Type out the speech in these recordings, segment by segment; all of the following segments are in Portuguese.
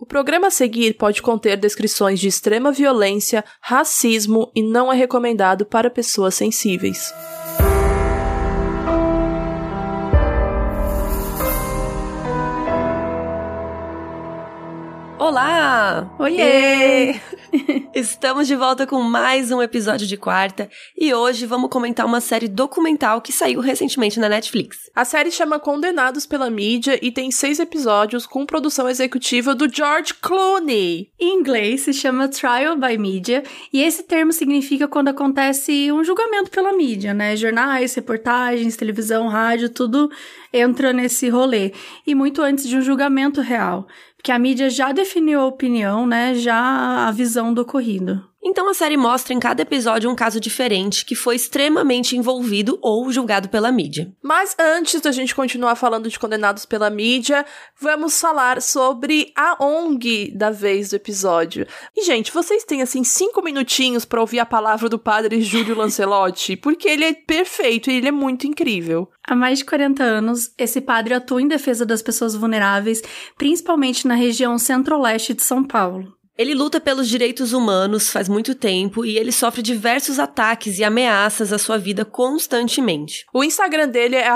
O programa a seguir pode conter descrições de extrema violência, racismo e não é recomendado para pessoas sensíveis. Olá! Oiê! Estamos de volta com mais um episódio de quarta e hoje vamos comentar uma série documental que saiu recentemente na Netflix. A série chama Condenados pela Mídia e tem seis episódios com produção executiva do George Clooney. Em inglês se chama Trial by Media e esse termo significa quando acontece um julgamento pela mídia, né? Jornais, reportagens, televisão, rádio, tudo entra nesse rolê. E muito antes de um julgamento real que a mídia já definiu a opinião, né? Já a visão do ocorrido. Então a série mostra em cada episódio um caso diferente que foi extremamente envolvido ou julgado pela mídia. Mas antes da gente continuar falando de condenados pela mídia, vamos falar sobre a ONG da vez do episódio. E gente, vocês têm assim cinco minutinhos para ouvir a palavra do padre Júlio Lancelotti, porque ele é perfeito e ele é muito incrível. Há mais de 40 anos, esse padre atua em defesa das pessoas vulneráveis, principalmente na região centro-leste de São Paulo. Ele luta pelos direitos humanos faz muito tempo e ele sofre diversos ataques e ameaças à sua vida constantemente. O Instagram dele é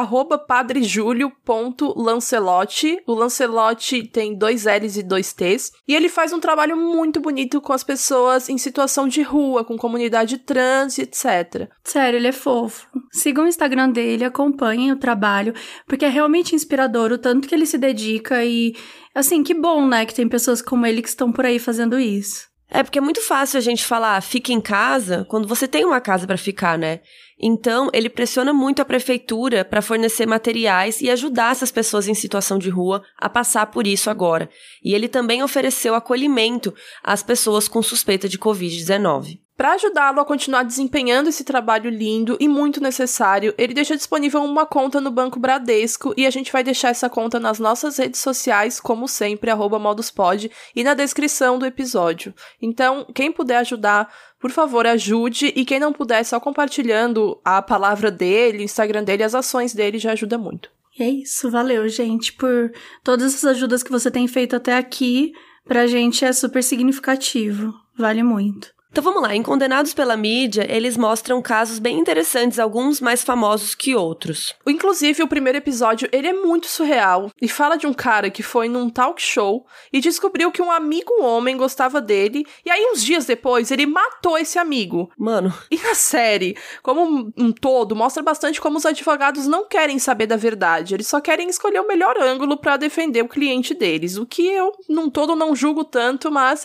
padrejulio.lancelotti. O Lancelotti tem dois L's e dois T's. E ele faz um trabalho muito bonito com as pessoas em situação de rua, com comunidade trans, etc. Sério, ele é fofo. Sigam o Instagram dele, acompanhem o trabalho, porque é realmente inspirador o tanto que ele se dedica e Assim, que bom, né, que tem pessoas como ele que estão por aí fazendo isso. É porque é muito fácil a gente falar, fique em casa, quando você tem uma casa para ficar, né? Então, ele pressiona muito a prefeitura para fornecer materiais e ajudar essas pessoas em situação de rua a passar por isso agora. E ele também ofereceu acolhimento às pessoas com suspeita de Covid-19. Para ajudá-lo a continuar desempenhando esse trabalho lindo e muito necessário, ele deixa disponível uma conta no Banco Bradesco e a gente vai deixar essa conta nas nossas redes sociais, como sempre, moduspod, e na descrição do episódio. Então, quem puder ajudar, por favor, ajude, e quem não puder, só compartilhando a palavra dele, o Instagram dele, as ações dele já ajuda muito. É isso, valeu, gente, por todas as ajudas que você tem feito até aqui. Pra gente é super significativo. Vale muito. Então vamos lá, em Condenados pela Mídia, eles mostram casos bem interessantes, alguns mais famosos que outros. Inclusive, o primeiro episódio, ele é muito surreal e fala de um cara que foi num talk show e descobriu que um amigo homem gostava dele e aí uns dias depois ele matou esse amigo. Mano. E na série, como um todo, mostra bastante como os advogados não querem saber da verdade, eles só querem escolher o melhor ângulo para defender o cliente deles, o que eu num todo não julgo tanto, mas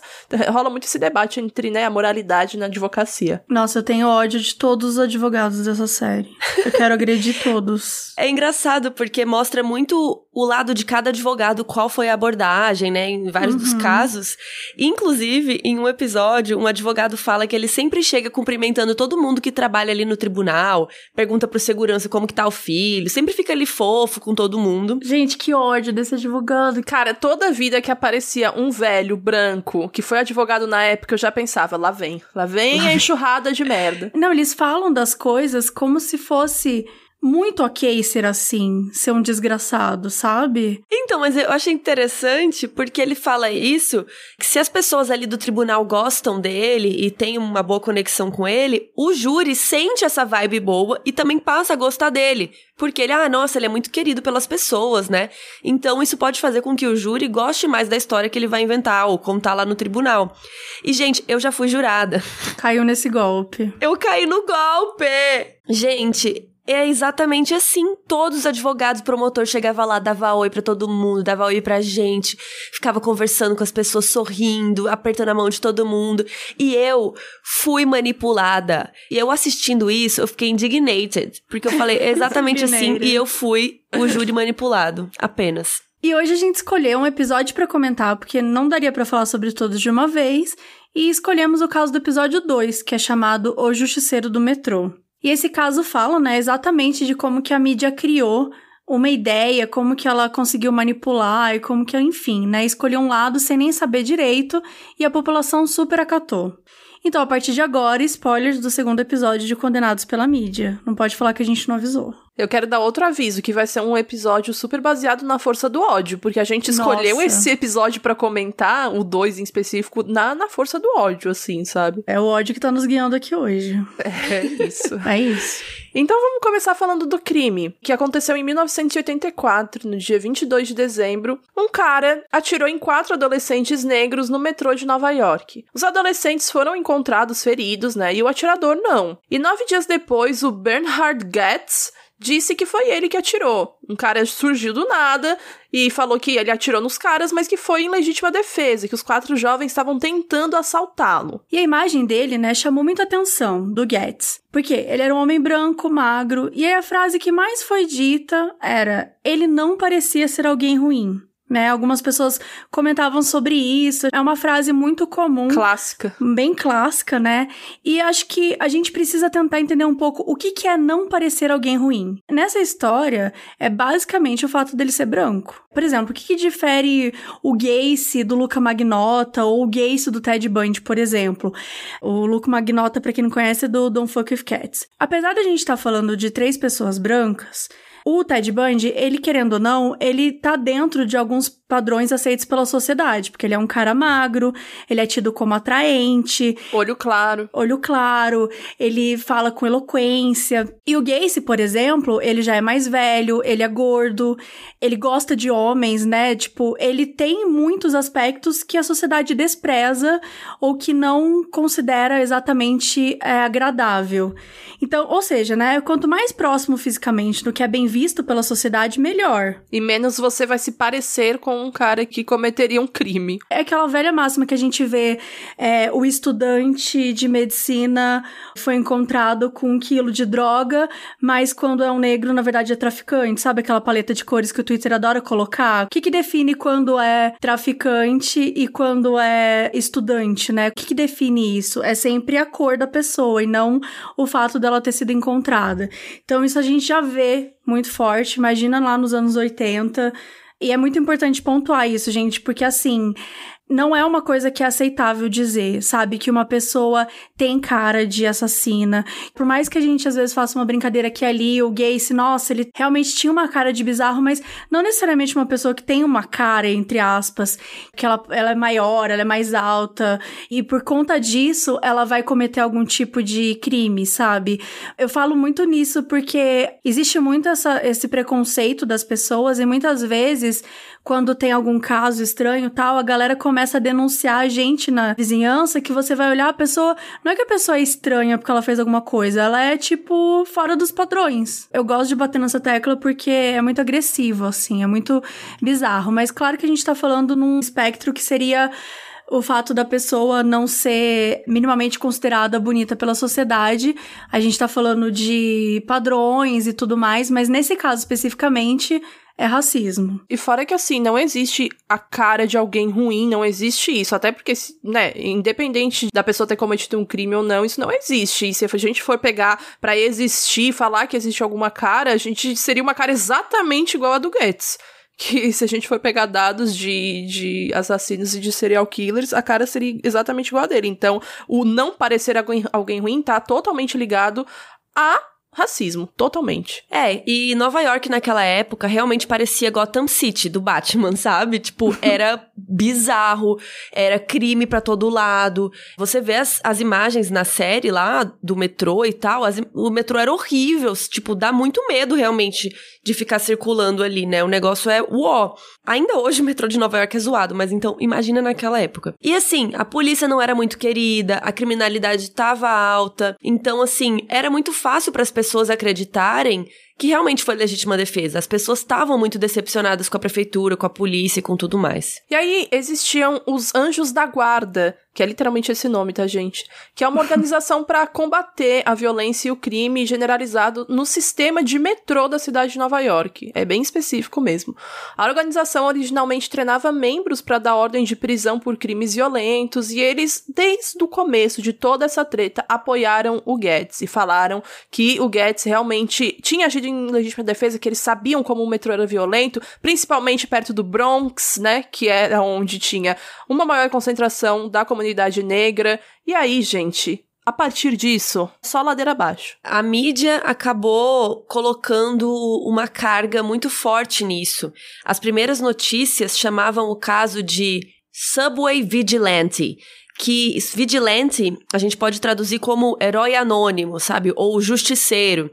rola muito esse debate entre, né, a moralidade moralidade na advocacia. Nossa, eu tenho ódio de todos os advogados dessa série. Eu quero agredir todos. É engraçado porque mostra muito o lado de cada advogado, qual foi a abordagem, né, em vários uhum. dos casos. Inclusive, em um episódio, um advogado fala que ele sempre chega cumprimentando todo mundo que trabalha ali no tribunal, pergunta pro segurança como que tá o filho, sempre fica ali fofo com todo mundo. Gente, que ódio desse advogado. Cara, toda vida que aparecia um velho branco que foi advogado na época, eu já pensava, lá vem, lá vem a enxurrada de merda. Não, eles falam das coisas como se fosse muito ok ser assim, ser um desgraçado, sabe? Então, mas eu achei interessante porque ele fala isso, que se as pessoas ali do tribunal gostam dele e têm uma boa conexão com ele, o júri sente essa vibe boa e também passa a gostar dele. Porque ele, ah, nossa, ele é muito querido pelas pessoas, né? Então isso pode fazer com que o júri goste mais da história que ele vai inventar ou contar lá no tribunal. E, gente, eu já fui jurada. Caiu nesse golpe. Eu caí no golpe! Gente, é exatamente assim. Todos os advogados, promotor chegava lá, dava oi para todo mundo, dava oi pra gente, ficava conversando com as pessoas, sorrindo, apertando a mão de todo mundo. E eu fui manipulada. E eu assistindo isso, eu fiquei indignated, porque eu falei exatamente assim e eu fui o júri manipulado, apenas. E hoje a gente escolheu um episódio para comentar, porque não daria para falar sobre todos de uma vez, e escolhemos o caso do episódio 2, que é chamado O Justiceiro do Metrô. E esse caso fala, né, exatamente de como que a mídia criou uma ideia, como que ela conseguiu manipular e como que, enfim, né, escolheu um lado sem nem saber direito e a população super acatou. Então, a partir de agora, spoilers do segundo episódio de Condenados pela Mídia. Não pode falar que a gente não avisou. Eu quero dar outro aviso, que vai ser um episódio super baseado na força do ódio, porque a gente escolheu Nossa. esse episódio pra comentar, o 2 em específico, na, na força do ódio, assim, sabe? É o ódio que tá nos guiando aqui hoje. É isso. É isso. Então vamos começar falando do crime, que aconteceu em 1984, no dia 22 de dezembro. Um cara atirou em quatro adolescentes negros no metrô de Nova York. Os adolescentes foram encontrados feridos, né? E o atirador não. E nove dias depois, o Bernhard Goetz disse que foi ele que atirou. Um cara surgiu do nada e falou que ele atirou nos caras, mas que foi em legítima defesa, que os quatro jovens estavam tentando assaltá-lo. E a imagem dele, né, chamou muita atenção do Getz. Porque ele era um homem branco, magro, e aí a frase que mais foi dita era: ele não parecia ser alguém ruim. Né? Algumas pessoas comentavam sobre isso. É uma frase muito comum. Clássica. Bem clássica, né? E acho que a gente precisa tentar entender um pouco o que, que é não parecer alguém ruim. Nessa história, é basicamente o fato dele ser branco. Por exemplo, o que, que difere o Gacy do Luca Magnota ou o Gacy do Ted Bundy, por exemplo? O Luca Magnota, pra quem não conhece, é do Don't Fuck With Cats. Apesar da gente estar tá falando de três pessoas brancas, o Ted Bundy, ele querendo ou não, ele tá dentro de alguns padrões aceitos pela sociedade, porque ele é um cara magro, ele é tido como atraente, Olho claro. olho claro, ele fala com eloquência. E o Gacy, por exemplo, ele já é mais velho, ele é gordo, ele gosta de homens, né? Tipo, ele tem muitos aspectos que a sociedade despreza ou que não considera exatamente é, agradável. Então, ou seja, né? Quanto mais próximo fisicamente do que é bem visto pela sociedade, melhor. E menos você vai se parecer com um cara que cometeria um crime. É aquela velha máxima que a gente vê: é, o estudante de medicina foi encontrado com um quilo de droga, mas quando é um negro, na verdade é traficante. Sabe aquela paleta de cores que o Twitter adora colocar? O que, que define quando é traficante e quando é estudante, né? O que, que define isso? É sempre a cor da pessoa e não o fato dela ter sido encontrada. Então, isso a gente já vê muito forte. Imagina lá nos anos 80. E é muito importante pontuar isso, gente, porque assim, não é uma coisa que é aceitável dizer, sabe? Que uma pessoa tem cara de assassina. Por mais que a gente às vezes faça uma brincadeira aqui e ali, o Gacy, nossa, ele realmente tinha uma cara de bizarro, mas não necessariamente uma pessoa que tem uma cara, entre aspas, que ela, ela é maior, ela é mais alta, e por conta disso ela vai cometer algum tipo de crime, sabe? Eu falo muito nisso porque existe muito essa, esse preconceito das pessoas e muitas vezes quando tem algum caso estranho tal, a galera começa a denunciar a gente na vizinhança que você vai olhar a pessoa. Não é que a pessoa é estranha porque ela fez alguma coisa, ela é tipo fora dos padrões. Eu gosto de bater nessa tecla porque é muito agressivo, assim, é muito bizarro. Mas claro que a gente tá falando num espectro que seria o fato da pessoa não ser minimamente considerada bonita pela sociedade. A gente tá falando de padrões e tudo mais, mas nesse caso especificamente é racismo. E fora que assim, não existe a cara de alguém ruim, não existe isso. Até porque, né, independente da pessoa ter cometido um crime ou não, isso não existe. E se a gente for pegar pra existir, falar que existe alguma cara, a gente seria uma cara exatamente igual a do Goetz. Que se a gente for pegar dados de, de assassinos e de serial killers, a cara seria exatamente igual a dele. Então, o não parecer alguém, alguém ruim tá totalmente ligado a racismo, totalmente. É, e Nova York naquela época realmente parecia Gotham City do Batman, sabe? Tipo, era bizarro, era crime pra todo lado. Você vê as, as imagens na série lá do metrô e tal, as, o metrô era horrível, tipo, dá muito medo realmente de ficar circulando ali, né? O negócio é uó. Ainda hoje o metrô de Nova York é zoado, mas então imagina naquela época. E assim, a polícia não era muito querida, a criminalidade tava alta, então assim, era muito fácil para as pessoas acreditarem que realmente foi legítima defesa. As pessoas estavam muito decepcionadas com a prefeitura, com a polícia e com tudo mais. E aí existiam os Anjos da Guarda, que é literalmente esse nome, tá, gente? Que é uma organização para combater a violência e o crime generalizado no sistema de metrô da cidade de Nova York. É bem específico mesmo. A organização originalmente treinava membros para dar ordem de prisão por crimes violentos e eles, desde o começo de toda essa treta, apoiaram o Guedes e falaram que o Guedes realmente tinha agido em legítima defesa, que eles sabiam como o metrô era violento, principalmente perto do Bronx, né, que era onde tinha uma maior concentração da comunidade negra. E aí, gente, a partir disso, só ladeira abaixo. A mídia acabou colocando uma carga muito forte nisso. As primeiras notícias chamavam o caso de Subway Vigilante, que vigilante a gente pode traduzir como herói anônimo, sabe? Ou justiceiro.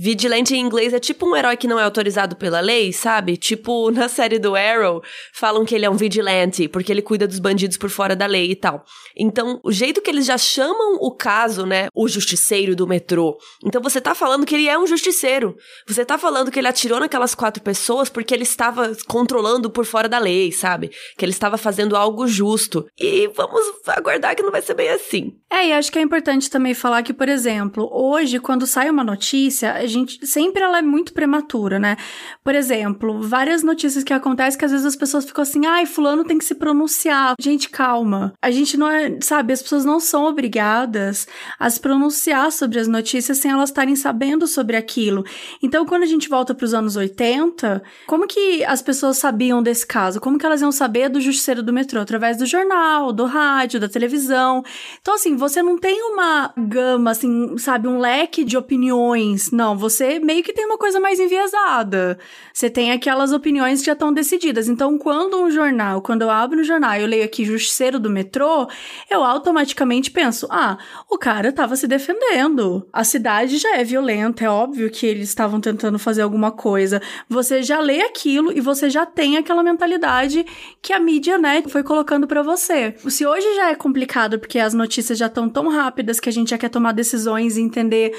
Vigilante em inglês é tipo um herói que não é autorizado pela lei, sabe? Tipo, na série do Arrow, falam que ele é um vigilante, porque ele cuida dos bandidos por fora da lei e tal. Então, o jeito que eles já chamam o caso, né? O justiceiro do metrô. Então, você tá falando que ele é um justiceiro. Você tá falando que ele atirou naquelas quatro pessoas porque ele estava controlando por fora da lei, sabe? Que ele estava fazendo algo justo. E vamos aguardar que não vai ser bem assim. É, e acho que é importante também falar que, por exemplo, hoje, quando sai uma notícia, gente sempre ela é muito prematura, né? Por exemplo, várias notícias que acontecem que às vezes as pessoas ficam assim, ai, fulano tem que se pronunciar. Gente, calma. A gente não é, sabe, as pessoas não são obrigadas a se pronunciar sobre as notícias sem elas estarem sabendo sobre aquilo. Então, quando a gente volta para os anos 80, como que as pessoas sabiam desse caso? Como que elas iam saber do justiceiro do metrô? Através do jornal, do rádio, da televisão. Então, assim, você não tem uma gama, assim, sabe, um leque de opiniões. Não, você meio que tem uma coisa mais enviesada. Você tem aquelas opiniões que já estão decididas. Então, quando um jornal, quando eu abro um jornal e eu leio aqui Justiceiro do Metrô, eu automaticamente penso: ah, o cara estava se defendendo. A cidade já é violenta, é óbvio que eles estavam tentando fazer alguma coisa. Você já lê aquilo e você já tem aquela mentalidade que a mídia, né, foi colocando para você. Se hoje já é complicado porque as notícias já estão tão rápidas que a gente já quer tomar decisões e entender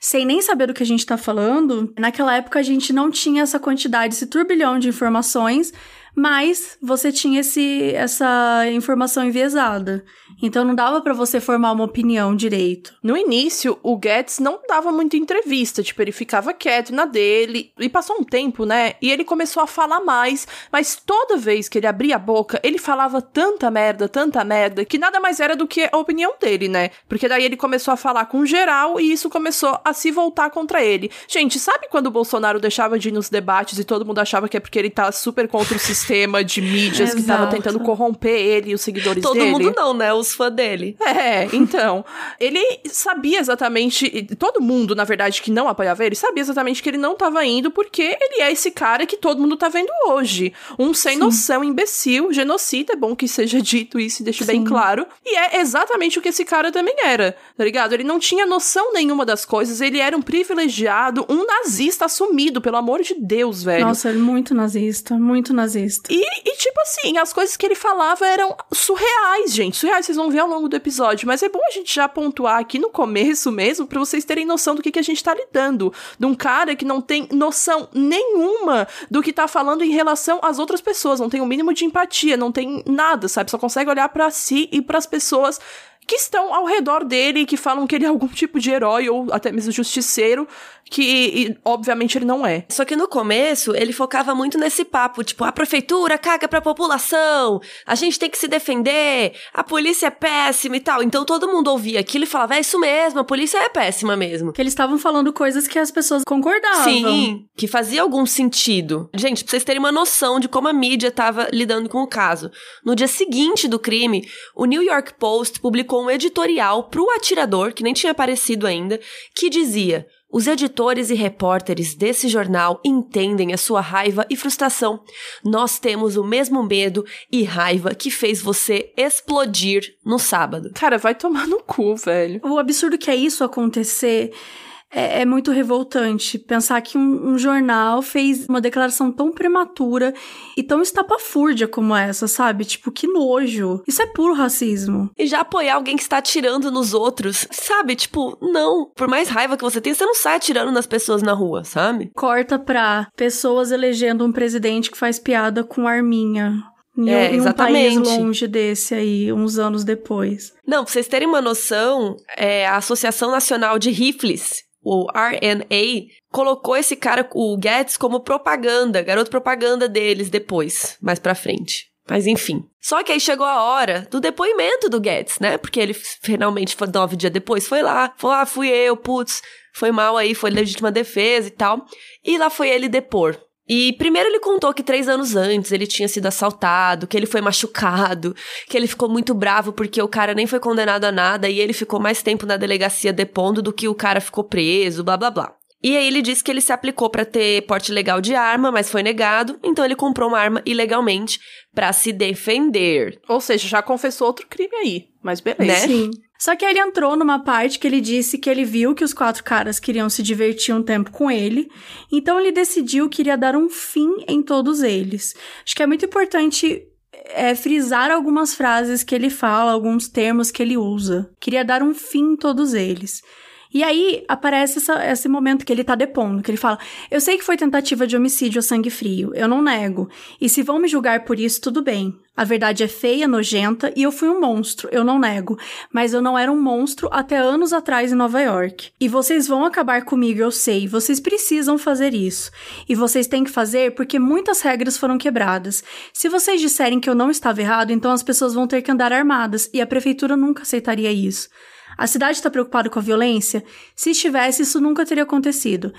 sem nem saber do que a gente está falando, naquela época a gente não tinha essa quantidade, esse turbilhão de informações mas você tinha esse, essa informação enviesada. Então não dava para você formar uma opinião direito. No início, o Guedes não dava muita entrevista, tipo, ele ficava quieto na dele, e passou um tempo, né? E ele começou a falar mais, mas toda vez que ele abria a boca, ele falava tanta merda, tanta merda, que nada mais era do que a opinião dele, né? Porque daí ele começou a falar com geral e isso começou a se voltar contra ele. Gente, sabe quando o Bolsonaro deixava de ir nos debates e todo mundo achava que é porque ele tá super contra o sistema? sistema de mídias que tava tentando corromper ele e os seguidores Todo dele. Todo mundo não, né? Os fãs dele. É, então. ele sabia exatamente. Todo mundo, na verdade, que não apoiava ele, sabia exatamente que ele não tava indo porque ele é esse cara que todo mundo tá vendo hoje. Um sem Sim. noção, imbecil, genocida. É bom que seja dito isso e deixe Sim. bem claro. E é exatamente o que esse cara também era, tá ligado? Ele não tinha noção nenhuma das coisas, ele era um privilegiado, um nazista assumido, pelo amor de Deus, velho. Nossa, ele é muito nazista, muito nazista. E, e, tipo assim, as coisas que ele falava eram surreais, gente. Surreais, vocês vão ver ao longo do episódio. Mas é bom a gente já pontuar aqui no começo mesmo, para vocês terem noção do que, que a gente tá lidando. De um cara que não tem noção nenhuma do que tá falando em relação às outras pessoas. Não tem o um mínimo de empatia, não tem nada, sabe? Só consegue olhar para si e para as pessoas que estão ao redor dele, que falam que ele é algum tipo de herói ou até mesmo justiceiro, que e, obviamente ele não é. Só que no começo ele focava muito nesse papo, tipo, a prefeitura caga pra população, a gente tem que se defender, a polícia é péssima e tal. Então todo mundo ouvia aquilo e falava, é isso mesmo, a polícia é péssima mesmo. Que eles estavam falando coisas que as pessoas concordavam. Sim, que fazia algum sentido. Gente, pra vocês terem uma noção de como a mídia tava lidando com o caso. No dia seguinte do crime, o New York Post publicou um editorial pro atirador, que nem tinha aparecido ainda, que dizia: os editores e repórteres desse jornal entendem a sua raiva e frustração. Nós temos o mesmo medo e raiva que fez você explodir no sábado. Cara, vai tomar no cu, velho. O absurdo que é isso acontecer é, é muito revoltante pensar que um, um, jornal fez uma declaração tão prematura e tão estapafúrdia como essa, sabe? Tipo, que nojo. Isso é puro racismo. E já apoiar alguém que está atirando nos outros, sabe? Tipo, não. Por mais raiva que você tenha, você não sai atirando nas pessoas na rua, sabe? Corta pra pessoas elegendo um presidente que faz piada com arminha. Em, é, em um país longe desse aí, uns anos depois. Não, pra vocês terem uma noção, é, a Associação Nacional de Rifles o RNA, colocou esse cara, o Guedes, como propaganda, garoto propaganda deles depois, mais pra frente. Mas enfim. Só que aí chegou a hora do depoimento do Guedes, né? Porque ele finalmente, nove dias depois, foi lá, falou: ah, fui eu, putz, foi mal aí, foi legítima defesa e tal. E lá foi ele depor. E primeiro ele contou que três anos antes ele tinha sido assaltado, que ele foi machucado, que ele ficou muito bravo porque o cara nem foi condenado a nada e ele ficou mais tempo na delegacia depondo do que o cara ficou preso, blá blá blá. E aí ele disse que ele se aplicou para ter porte legal de arma, mas foi negado, então ele comprou uma arma ilegalmente para se defender. Ou seja, já confessou outro crime aí, mas beleza. Né? Sim. Só que ele entrou numa parte que ele disse que ele viu que os quatro caras queriam se divertir um tempo com ele, então ele decidiu que iria dar um fim em todos eles. Acho que é muito importante é, frisar algumas frases que ele fala, alguns termos que ele usa. Queria dar um fim em todos eles. E aí aparece essa, esse momento que ele tá depondo, que ele fala: Eu sei que foi tentativa de homicídio a sangue frio, eu não nego. E se vão me julgar por isso, tudo bem. A verdade é feia, nojenta e eu fui um monstro, eu não nego. Mas eu não era um monstro até anos atrás em Nova York. E vocês vão acabar comigo, eu sei. Vocês precisam fazer isso. E vocês têm que fazer porque muitas regras foram quebradas. Se vocês disserem que eu não estava errado, então as pessoas vão ter que andar armadas e a prefeitura nunca aceitaria isso. A cidade está preocupada com a violência? Se estivesse, isso nunca teria acontecido.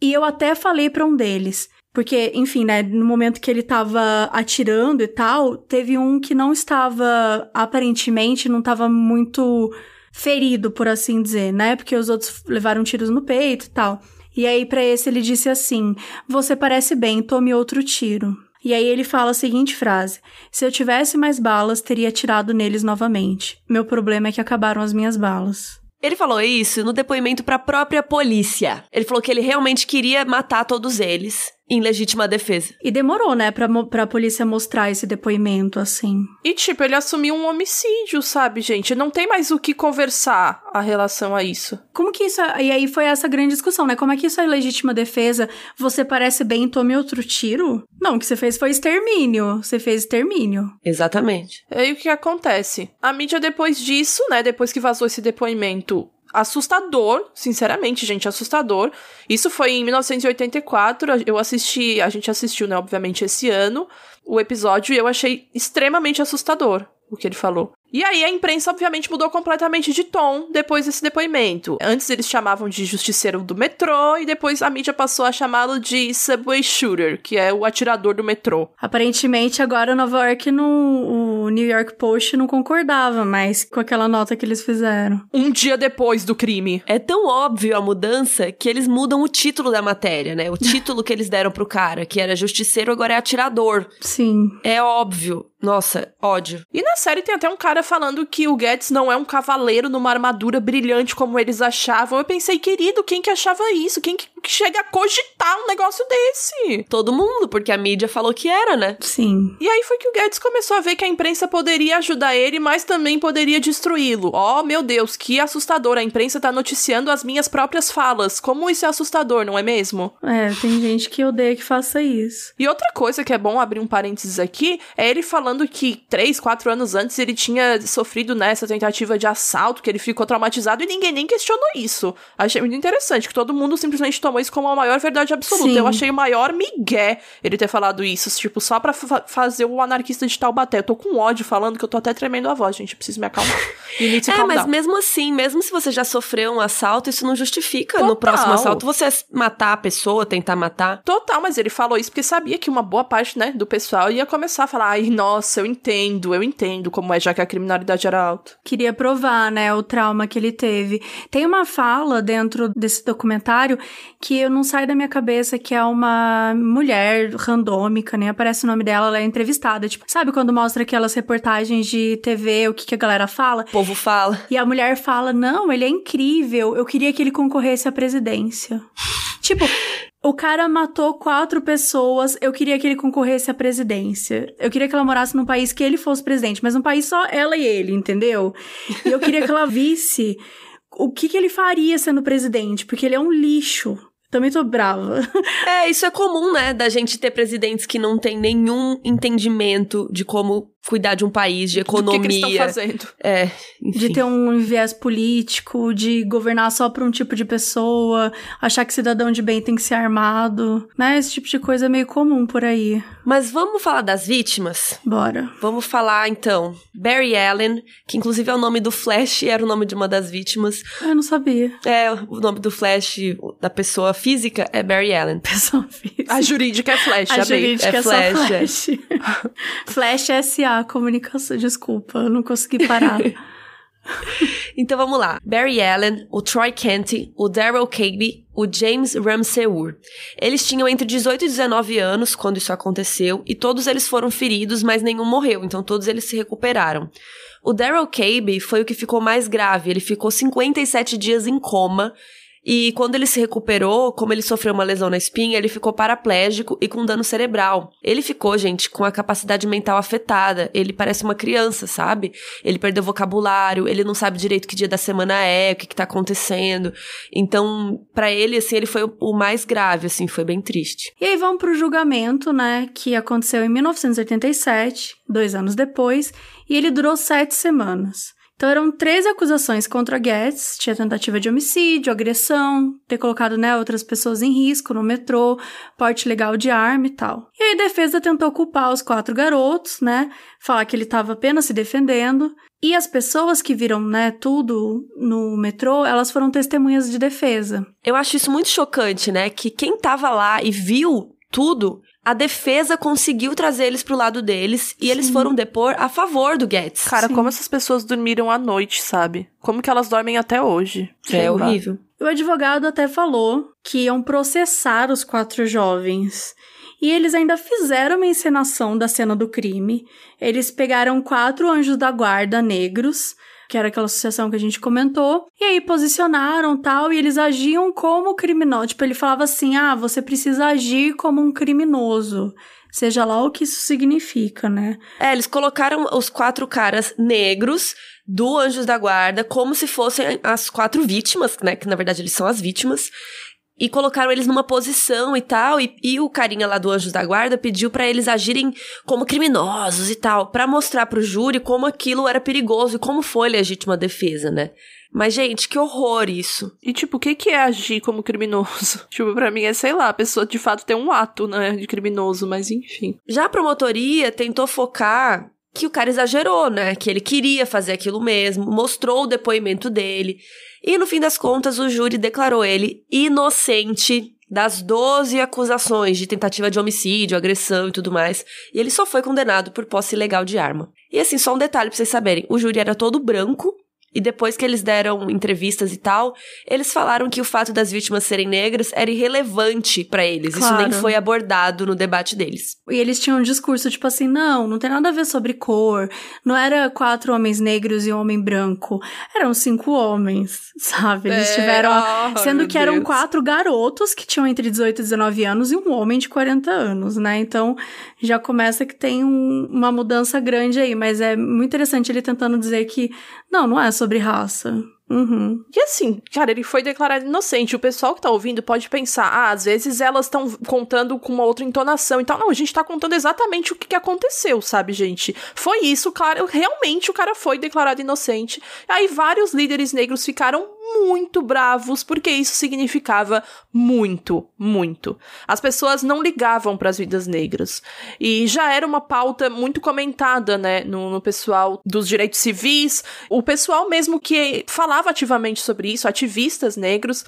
E eu até falei para um deles, porque, enfim, né, no momento que ele estava atirando e tal, teve um que não estava, aparentemente, não estava muito ferido, por assim dizer, né? Porque os outros levaram tiros no peito e tal. E aí, para esse, ele disse assim: Você parece bem, tome outro tiro. E aí ele fala a seguinte frase: Se eu tivesse mais balas, teria atirado neles novamente. Meu problema é que acabaram as minhas balas. Ele falou isso no depoimento para a própria polícia. Ele falou que ele realmente queria matar todos eles em legítima defesa. E demorou, né, pra, pra polícia mostrar esse depoimento, assim. E, tipo, ele assumiu um homicídio, sabe, gente? Não tem mais o que conversar a relação a isso. Como que isso. é- E aí foi essa grande discussão, né? Como é que isso é legítima defesa? Você parece bem, tome outro tiro? Não, o que você fez foi extermínio. Você fez extermínio. Exatamente. E aí o que acontece? A mídia, depois disso, né, depois que vazou esse depoimento assustador, sinceramente, gente, assustador. Isso foi em 1984, eu assisti, a gente assistiu, né, obviamente, esse ano, o episódio, e eu achei extremamente assustador o que ele falou. E aí a imprensa, obviamente, mudou completamente de tom depois desse depoimento. Antes eles chamavam de justiceiro do metrô, e depois a mídia passou a chamá-lo de subway shooter, que é o atirador do metrô. Aparentemente, agora Nova York não. O New York Post não concordava mais com aquela nota que eles fizeram. Um dia depois do crime. É tão óbvio a mudança que eles mudam o título da matéria, né? O título que eles deram pro cara, que era justiceiro, agora é atirador. Sim. É óbvio. Nossa, ódio. E na série tem até um cara falando que o Guedes não é um cavaleiro numa armadura brilhante como eles achavam. Eu pensei, querido, quem que achava isso? Quem que que chega a cogitar um negócio desse? Todo mundo, porque a mídia falou que era, né? Sim. E aí foi que o Guedes começou a ver que a imprensa poderia ajudar ele, mas também poderia destruí-lo. Oh, meu Deus, que assustador. A imprensa tá noticiando as minhas próprias falas. Como isso é assustador, não é mesmo? É, tem gente que odeia que faça isso. E outra coisa que é bom abrir um parênteses aqui é ele falando que três, quatro anos antes ele tinha sofrido nessa tentativa de assalto, que ele ficou traumatizado e ninguém nem questionou isso. Achei muito interessante que todo mundo simplesmente tomou isso como a maior verdade absoluta. Sim. Eu achei o maior migué ele ter falado isso, tipo, só pra fa- fazer o anarquista de Taubaté. Eu tô com ódio falando que eu tô até tremendo a voz, gente. Eu preciso me acalmar. É, mas down. mesmo assim, mesmo se você já sofreu um assalto, isso não justifica no Total. próximo assalto você matar a pessoa, tentar matar. Total, mas ele falou isso porque sabia que uma boa parte, né, do pessoal ia começar a falar: ai, nossa, eu entendo, eu entendo como é, já que a criminalidade era alta. Queria provar, né, o trauma que ele teve. Tem uma fala dentro desse documentário que eu não sai da minha cabeça que é uma mulher randômica, nem aparece o nome dela, ela é entrevistada. Tipo, sabe quando mostra aquelas reportagens de TV, o que, que a galera fala? O povo fala. E a mulher fala: Não, ele é incrível, eu queria que ele concorresse à presidência. tipo, o cara matou quatro pessoas, eu queria que ele concorresse à presidência. Eu queria que ela morasse num país que ele fosse presidente, mas num país só ela e ele, entendeu? E eu queria que ela visse o que, que ele faria sendo presidente, porque ele é um lixo. Também tô brava. É, isso é comum, né? Da gente ter presidentes que não tem nenhum entendimento de como cuidar de um país, de Do que, economia. que eles estão fazendo? É, enfim. De ter um viés político, de governar só pra um tipo de pessoa, achar que cidadão de bem tem que ser armado, né? Esse tipo de coisa é meio comum por aí. Mas vamos falar das vítimas? Bora. Vamos falar então. Barry Allen, que inclusive é o nome do Flash, era o nome de uma das vítimas. Eu não sabia. É, o nome do Flash da pessoa física é Barry Allen. Pessoa física. A jurídica é Flash, A amei. jurídica É é, Flash, Flash. Flash SA, comunicação. Desculpa, eu não consegui parar. Então vamos lá. Barry Allen, o Troy Kent, o Daryl Caby, o James Ramseur. Eles tinham entre 18 e 19 anos quando isso aconteceu e todos eles foram feridos, mas nenhum morreu, então todos eles se recuperaram. O Daryl Caby foi o que ficou mais grave, ele ficou 57 dias em coma e quando ele se recuperou, como ele sofreu uma lesão na espinha, ele ficou paraplégico e com dano cerebral. Ele ficou, gente, com a capacidade mental afetada. Ele parece uma criança, sabe? Ele perdeu vocabulário, ele não sabe direito que dia da semana é, o que, que tá acontecendo. Então, pra ele, assim, ele foi o mais grave, assim, foi bem triste. E aí vamos pro julgamento, né, que aconteceu em 1987, dois anos depois, e ele durou sete semanas. Então eram 13 acusações contra Getz, tinha tentativa de homicídio, agressão, ter colocado né, outras pessoas em risco no metrô, porte legal de arma e tal. E aí a defesa tentou culpar os quatro garotos, né, falar que ele estava apenas se defendendo, e as pessoas que viram, né, tudo no metrô, elas foram testemunhas de defesa. Eu acho isso muito chocante, né? Que quem tava lá e viu tudo, a defesa conseguiu trazer eles pro lado deles e eles foram depor a favor do Getz. Cara, Sim. como essas pessoas dormiram à noite, sabe? Como que elas dormem até hoje? Sei é lá. horrível. O advogado até falou que iam processar os quatro jovens. E eles ainda fizeram uma encenação da cena do crime. Eles pegaram quatro anjos da guarda negros, que era aquela associação que a gente comentou, e aí posicionaram tal, e eles agiam como criminoso. Tipo, ele falava assim: ah, você precisa agir como um criminoso. Seja lá o que isso significa, né? É, eles colocaram os quatro caras negros do Anjos da Guarda como se fossem as quatro vítimas, né? Que na verdade eles são as vítimas. E colocaram eles numa posição e tal. E, e o carinha lá do Anjos da Guarda pediu pra eles agirem como criminosos e tal. pra mostrar pro júri como aquilo era perigoso e como foi legítima defesa, né? Mas, gente, que horror isso. E, tipo, o que que é agir como criminoso? tipo, pra mim é, sei lá, a pessoa de fato tem um ato, né, de criminoso, mas enfim. Já a promotoria tentou focar que o cara exagerou, né? Que ele queria fazer aquilo mesmo, mostrou o depoimento dele. E no fim das contas, o júri declarou ele inocente das 12 acusações de tentativa de homicídio, agressão e tudo mais. E ele só foi condenado por posse ilegal de arma. E assim, só um detalhe pra vocês saberem: o júri era todo branco. E depois que eles deram entrevistas e tal, eles falaram que o fato das vítimas serem negras era irrelevante pra eles. Isso nem Claro. foi abordado no debate deles. E eles tinham um discurso tipo assim: não, não tem nada a ver sobre cor. Não era quatro homens negros e um homem branco. Eram cinco homens, sabe? Eles É, tiveram. ai, sendo que eram Deus. quatro garotos que tinham entre 18 e 19 anos e um homem de 40 anos, né? Então já começa que tem um- uma mudança grande aí. Mas é muito interessante ele tentando dizer que não, não é sobre raça. Uhum. E assim, cara, ele foi declarado inocente. O pessoal que tá ouvindo pode pensar, ah, às vezes elas estão contando com uma outra entonação e tal. Não, a gente tá contando exatamente o que, que aconteceu, sabe, gente? Foi isso, claro. Realmente o cara foi declarado inocente. Aí vários líderes negros ficaram muito bravos, porque isso significava muito, muito. As pessoas não ligavam para as vidas negras. E já era uma pauta muito comentada, né, no, no pessoal dos direitos civis, o pessoal mesmo que falava ativamente sobre isso, ativistas negros.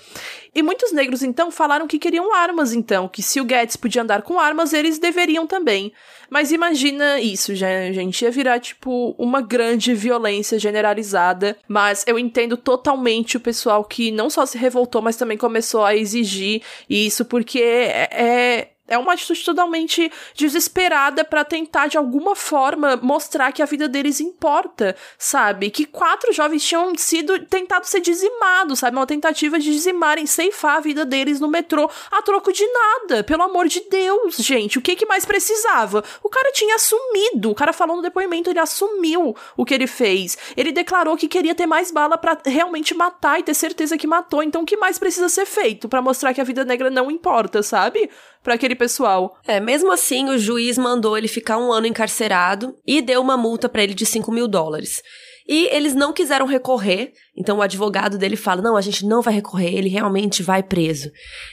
E muitos negros, então, falaram que queriam armas, então, que se o Guedes podia andar com armas, eles deveriam também. Mas imagina isso, gente. Ia virar, tipo, uma grande violência generalizada. Mas eu entendo totalmente o pessoal que não só se revoltou, mas também começou a exigir isso, porque é. É uma atitude totalmente desesperada pra tentar, de alguma forma, mostrar que a vida deles importa, sabe? Que quatro jovens tinham sido tentado ser dizimados, sabe? Uma tentativa de dizimarem, ceifar a vida deles no metrô a troco de nada. Pelo amor de Deus, gente. O que, que mais precisava? O cara tinha assumido. O cara falou no depoimento, ele assumiu o que ele fez. Ele declarou que queria ter mais bala pra realmente matar e ter certeza que matou. Então, o que mais precisa ser feito pra mostrar que a vida negra não importa, sabe? Pra aquele pessoal. É, mesmo assim, o juiz mandou ele ficar um ano encarcerado e deu uma multa pra ele de 5 mil dólares. E eles não quiseram recorrer, então o advogado dele fala: não, a gente não vai recorrer, ele realmente vai preso.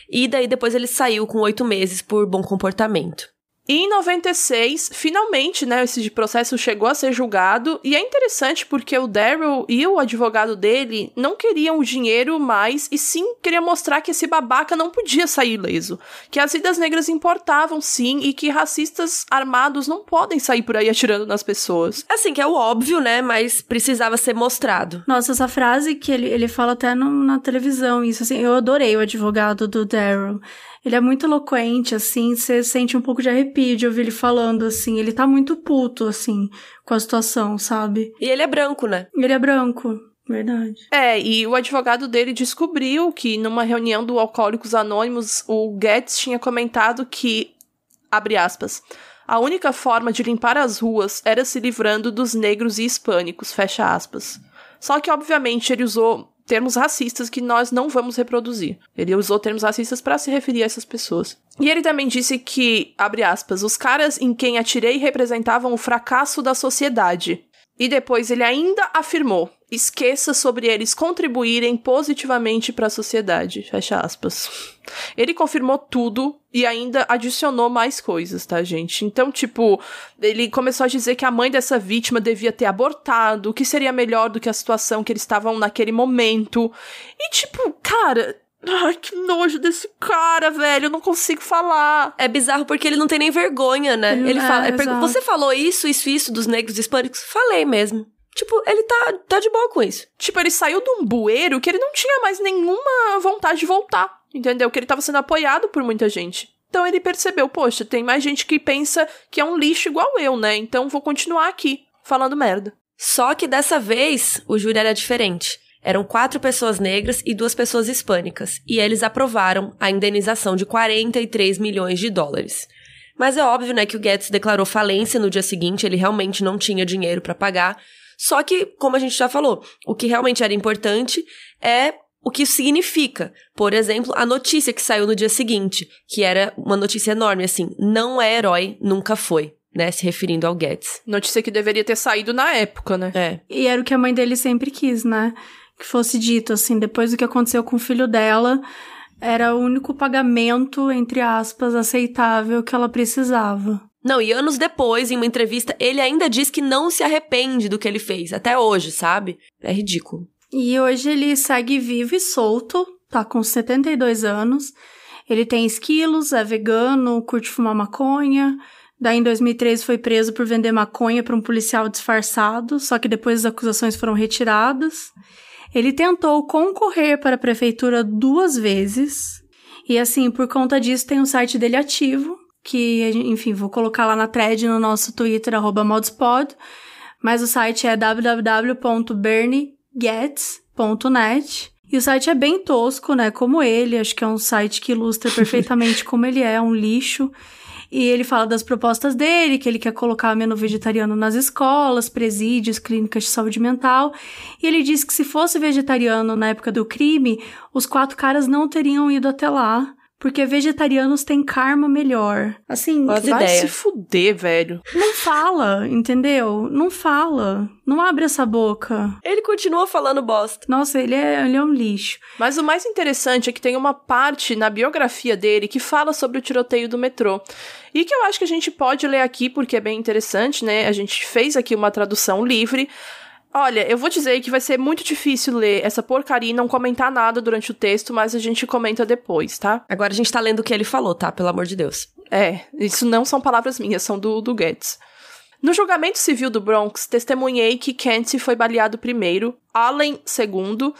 E daí depois ele saiu com oito meses por bom comportamento. E em 96, finalmente, né, esse processo chegou a ser julgado, e é interessante porque o Daryl e o advogado dele não queriam o dinheiro mais, e sim queriam mostrar que esse babaca não podia sair ileso, que as vidas negras importavam sim, e que racistas armados não podem sair por aí atirando nas pessoas. Assim, que é o óbvio, né, mas precisava ser mostrado. Nossa, essa frase que ele, ele fala até no, na televisão, isso assim, eu adorei o advogado do Daryl. Ele é muito eloquente, assim, você sente um pouco de arrepio de ouvir ele falando, assim. Ele tá muito puto, assim, com a situação, sabe? E ele é branco, né? Ele é branco. Verdade. É, e o advogado dele descobriu que numa reunião do Alcoólicos Anônimos, o Guedes tinha comentado que, abre aspas, a única forma de limpar as ruas era se livrando dos negros e hispânicos, fecha aspas. Só que, obviamente, ele usou termos racistas que nós não vamos reproduzir. Ele usou termos racistas para se referir a essas pessoas. E ele também disse que, abre aspas, os caras em quem atirei representavam o fracasso da sociedade. E depois ele ainda afirmou: esqueça sobre eles contribuírem positivamente para a sociedade. Fecha aspas. Ele confirmou tudo e ainda adicionou mais coisas, tá, gente? Então, tipo, ele começou a dizer que a mãe dessa vítima devia ter abortado, o que seria melhor do que a situação que eles estavam naquele momento. E, tipo, cara, Ai, que nojo desse cara, velho. Eu não consigo falar. É bizarro porque ele não tem nem vergonha, né? Ele É, fala. é. Você falou isso, isso, isso dos negros hispânicos? Falei mesmo. Tipo, ele tá, tá de boa com isso. Tipo, ele saiu de um bueiro que ele não tinha mais nenhuma vontade de voltar. Entendeu? Que ele tava sendo apoiado por muita gente. Então ele percebeu, poxa, tem mais gente que pensa que é um lixo igual eu, né? Então vou continuar aqui, falando merda. Só que dessa vez, o júri era diferente. Eram quatro pessoas negras e duas pessoas hispânicas, e eles aprovaram a indenização de 43 milhões de dólares. Mas é óbvio, né, que o Guedes declarou falência no dia seguinte, ele realmente não tinha dinheiro para pagar. Só que, como a gente já falou, o que realmente era importante é o que isso significa. Por exemplo, a notícia que saiu no dia seguinte, que era uma notícia enorme, assim, não é herói, nunca foi, né, se referindo ao Guedes. Notícia que deveria ter saído na época, né? É. E era o que a mãe dele sempre quis, né? Que fosse dito, assim, depois do que aconteceu com o filho dela, era o único pagamento, entre aspas, aceitável que ela precisava. Não, e anos depois, em uma entrevista, ele ainda diz que não se arrepende do que ele fez, até hoje, sabe? É ridículo. E hoje ele segue vivo e solto, tá com 72 anos. Ele tem esquilos, é vegano, curte fumar maconha. Daí em 2013 foi preso por vender maconha para um policial disfarçado, só que depois as acusações foram retiradas. Ele tentou concorrer para a prefeitura duas vezes. E assim, por conta disso, tem o site dele ativo, que, enfim, vou colocar lá na thread no nosso Twitter, arroba modspod. Mas o site é www.berniegets.net. E o site é bem tosco, né? Como ele, acho que é um site que ilustra perfeitamente como ele é, um lixo. E ele fala das propostas dele, que ele quer colocar menu vegetariano nas escolas, presídios, clínicas de saúde mental. E ele diz que se fosse vegetariano na época do crime, os quatro caras não teriam ido até lá. Porque vegetarianos têm karma melhor. Assim, As Vai ideias. se fuder, velho. não fala, entendeu? Não fala. Não abre essa boca. Ele continua falando bosta. Nossa, ele é, ele é um lixo. Mas o mais interessante é que tem uma parte na biografia dele que fala sobre o tiroteio do metrô. E que eu acho que a gente pode ler aqui porque é bem interessante, né? A gente fez aqui uma tradução livre. Olha, eu vou dizer que vai ser muito difícil ler essa porcaria e não comentar nada durante o texto, mas a gente comenta depois, tá? Agora a gente tá lendo o que ele falou, tá? Pelo amor de Deus. É, isso não são palavras minhas, são do, do Guedes. No julgamento civil do Bronx, testemunhei que Kent foi baleado primeiro, Allen segundo,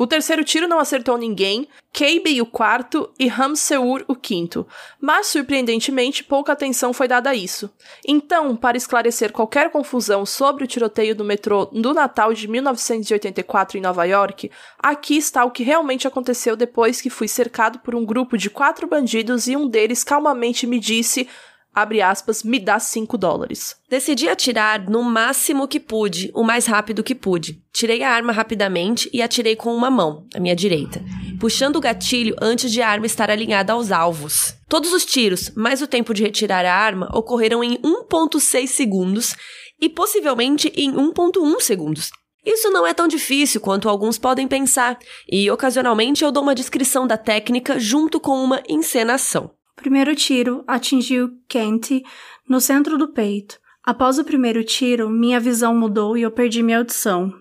o terceiro tiro não acertou ninguém, Cabe o quarto e Hamseur o quinto. Mas, surpreendentemente, pouca atenção foi dada a isso. Então, para esclarecer qualquer confusão sobre o tiroteio do metrô do Natal de 1984 em Nova York, aqui está o que realmente aconteceu depois que fui cercado por um grupo de quatro bandidos e um deles calmamente me disse, abre aspas, me dá cinco dólares. Decidi atirar no máximo que pude, o mais rápido que pude. Tirei a arma rapidamente e atirei com uma mão, a minha direita, puxando o gatilho antes de a arma estar alinhada aos alvos. Todos os tiros, mais o tempo de retirar a arma, ocorreram em 1.6 segundos e possivelmente em 1.1 segundos. Isso não é tão difícil quanto alguns podem pensar, e ocasionalmente eu dou uma descrição da técnica junto com uma encenação. Primeiro tiro atingiu Kent no centro do peito. Após o primeiro tiro, minha visão mudou e eu perdi minha audição.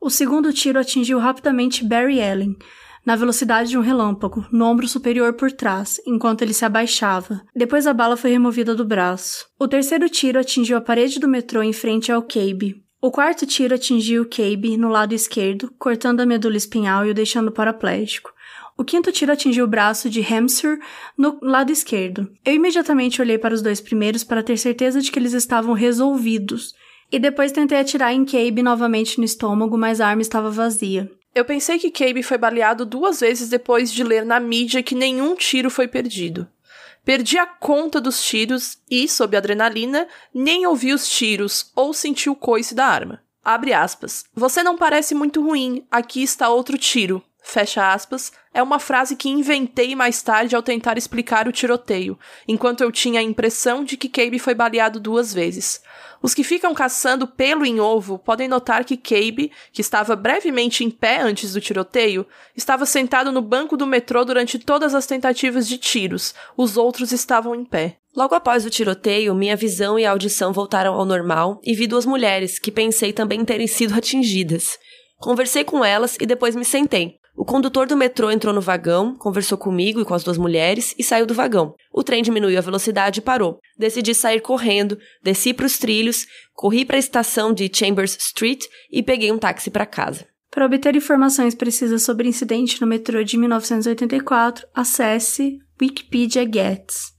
O segundo tiro atingiu rapidamente Barry Allen, na velocidade de um relâmpago, no ombro superior por trás, enquanto ele se abaixava. Depois a bala foi removida do braço. O terceiro tiro atingiu a parede do metrô em frente ao Cabe. O quarto tiro atingiu Cabe no lado esquerdo, cortando a medula espinhal e o deixando paraplégico. O quinto tiro atingiu o braço de Hamster no lado esquerdo. Eu imediatamente olhei para os dois primeiros para ter certeza de que eles estavam resolvidos. E depois tentei atirar em Cabe novamente no estômago, mas a arma estava vazia. Eu pensei que Cabe foi baleado duas vezes depois de ler na mídia que nenhum tiro foi perdido. Perdi a conta dos tiros e, sob adrenalina, nem ouvi os tiros ou senti o coice da arma. Abre aspas. Você não parece muito ruim, aqui está outro tiro fecha aspas, é uma frase que inventei mais tarde ao tentar explicar o tiroteio, enquanto eu tinha a impressão de que Cabe foi baleado duas vezes. Os que ficam caçando pelo em ovo podem notar que Cabe, que estava brevemente em pé antes do tiroteio, estava sentado no banco do metrô durante todas as tentativas de tiros. Os outros estavam em pé. Logo após o tiroteio, minha visão e audição voltaram ao normal e vi duas mulheres que pensei também terem sido atingidas. Conversei com elas e depois me sentei. O condutor do metrô entrou no vagão, conversou comigo e com as duas mulheres e saiu do vagão. O trem diminuiu a velocidade e parou. Decidi sair correndo, desci para os trilhos, corri para a estação de Chambers Street e peguei um táxi para casa. Para obter informações precisas sobre o incidente no metrô de 1984, acesse Wikipedia Gets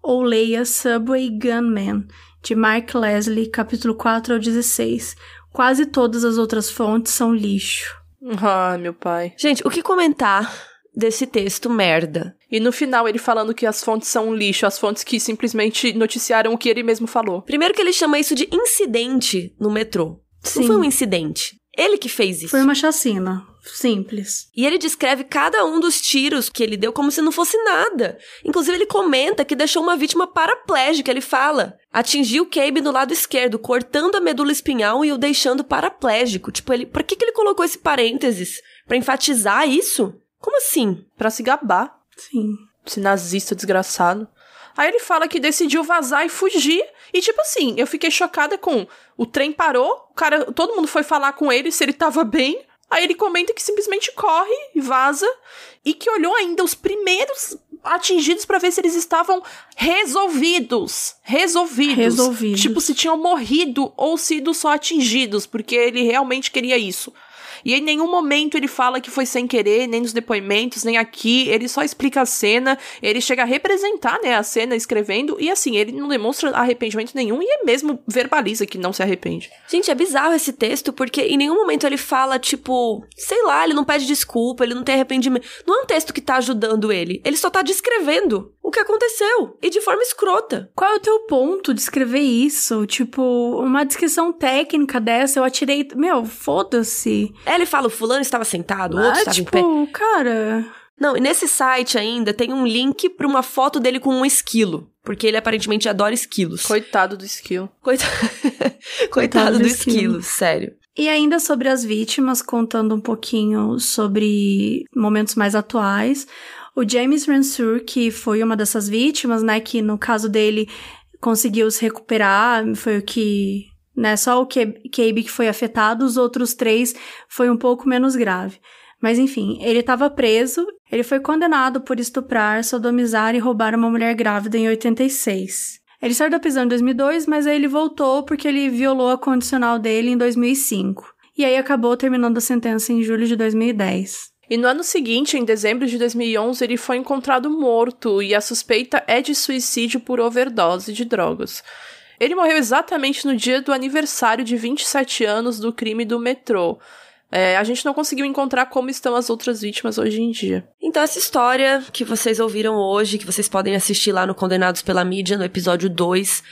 ou leia Subway Gunman, de Mark Leslie, capítulo 4 ao 16. Quase todas as outras fontes são lixo. Ai, meu pai. Gente, o que comentar desse texto merda? E no final ele falando que as fontes são um lixo, as fontes que simplesmente noticiaram o que ele mesmo falou. Primeiro que ele chama isso de incidente no metrô. Sim. Não foi um incidente. Ele que fez isso. Foi uma chacina. Simples. E ele descreve cada um dos tiros que ele deu como se não fosse nada. Inclusive, ele comenta que deixou uma vítima paraplégica. Ele fala: atingiu Cabe no lado esquerdo, cortando a medula espinhal e o deixando paraplégico. Tipo, ele. Por que, que ele colocou esse parênteses? Para enfatizar isso? Como assim? Para se gabar. Sim. Esse nazista desgraçado. Aí ele fala que decidiu vazar e fugir. E tipo assim, eu fiquei chocada com o trem parou, o cara, todo mundo foi falar com ele se ele tava bem. Aí ele comenta que simplesmente corre e vaza e que olhou ainda os primeiros atingidos para ver se eles estavam resolvidos. Resolvidos. Resolvidos. Tipo, se tinham morrido ou sido só atingidos, porque ele realmente queria isso. E em nenhum momento ele fala que foi sem querer, nem nos depoimentos, nem aqui. Ele só explica a cena, ele chega a representar, né, a cena escrevendo, e assim, ele não demonstra arrependimento nenhum e é mesmo verbaliza que não se arrepende. Gente, é bizarro esse texto, porque em nenhum momento ele fala, tipo, sei lá, ele não pede desculpa, ele não tem arrependimento. Não é um texto que tá ajudando ele, ele só tá descrevendo o que aconteceu e de forma escrota. Qual é o teu ponto de escrever isso? Tipo, uma descrição técnica dessa, eu atirei. Meu, foda-se. É, ele fala: o fulano estava sentado, o outro ah, estava tipo, em pé. cara. Não, e nesse site ainda tem um link para uma foto dele com um esquilo. Porque ele aparentemente adora esquilos. Coitado do esquilo. Coita... Coitado, Coitado do, do esquilo. esquilo, sério. E ainda sobre as vítimas, contando um pouquinho sobre momentos mais atuais. O James Ransur, que foi uma dessas vítimas, né, que no caso dele conseguiu se recuperar, foi o que, né, só o Cabe que foi afetado, os outros três foi um pouco menos grave. Mas enfim, ele estava preso, ele foi condenado por estuprar, sodomizar e roubar uma mulher grávida em 86. Ele saiu da prisão em 2002, mas aí ele voltou porque ele violou a condicional dele em 2005. E aí acabou terminando a sentença em julho de 2010. E no ano seguinte, em dezembro de 2011, ele foi encontrado morto e a suspeita é de suicídio por overdose de drogas. Ele morreu exatamente no dia do aniversário de 27 anos do crime do metrô. É, a gente não conseguiu encontrar como estão as outras vítimas hoje em dia. Então, essa história que vocês ouviram hoje, que vocês podem assistir lá no Condenados pela Mídia, no episódio 2,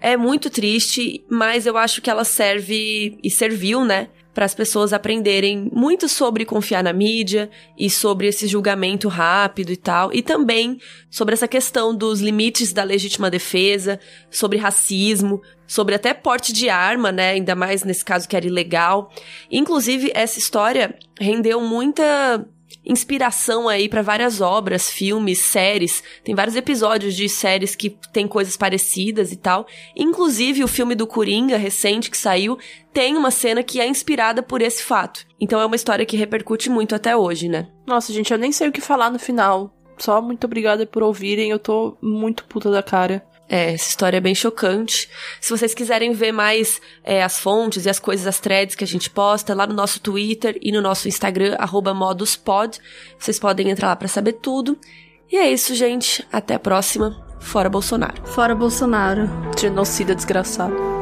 é muito triste, mas eu acho que ela serve e serviu, né, para as pessoas aprenderem muito sobre confiar na mídia e sobre esse julgamento rápido e tal, e também sobre essa questão dos limites da legítima defesa, sobre racismo, sobre até porte de arma, né, ainda mais nesse caso que era ilegal. Inclusive, essa história rendeu muita inspiração aí para várias obras, filmes, séries. Tem vários episódios de séries que tem coisas parecidas e tal. Inclusive o filme do Coringa recente que saiu tem uma cena que é inspirada por esse fato. Então é uma história que repercute muito até hoje, né? Nossa, gente, eu nem sei o que falar no final. Só muito obrigada por ouvirem, eu tô muito puta da cara. É, essa história é bem chocante. Se vocês quiserem ver mais é, as fontes e as coisas, as threads que a gente posta lá no nosso Twitter e no nosso Instagram, moduspod, vocês podem entrar lá para saber tudo. E é isso, gente. Até a próxima. Fora Bolsonaro. Fora Bolsonaro. Genocida desgraçado.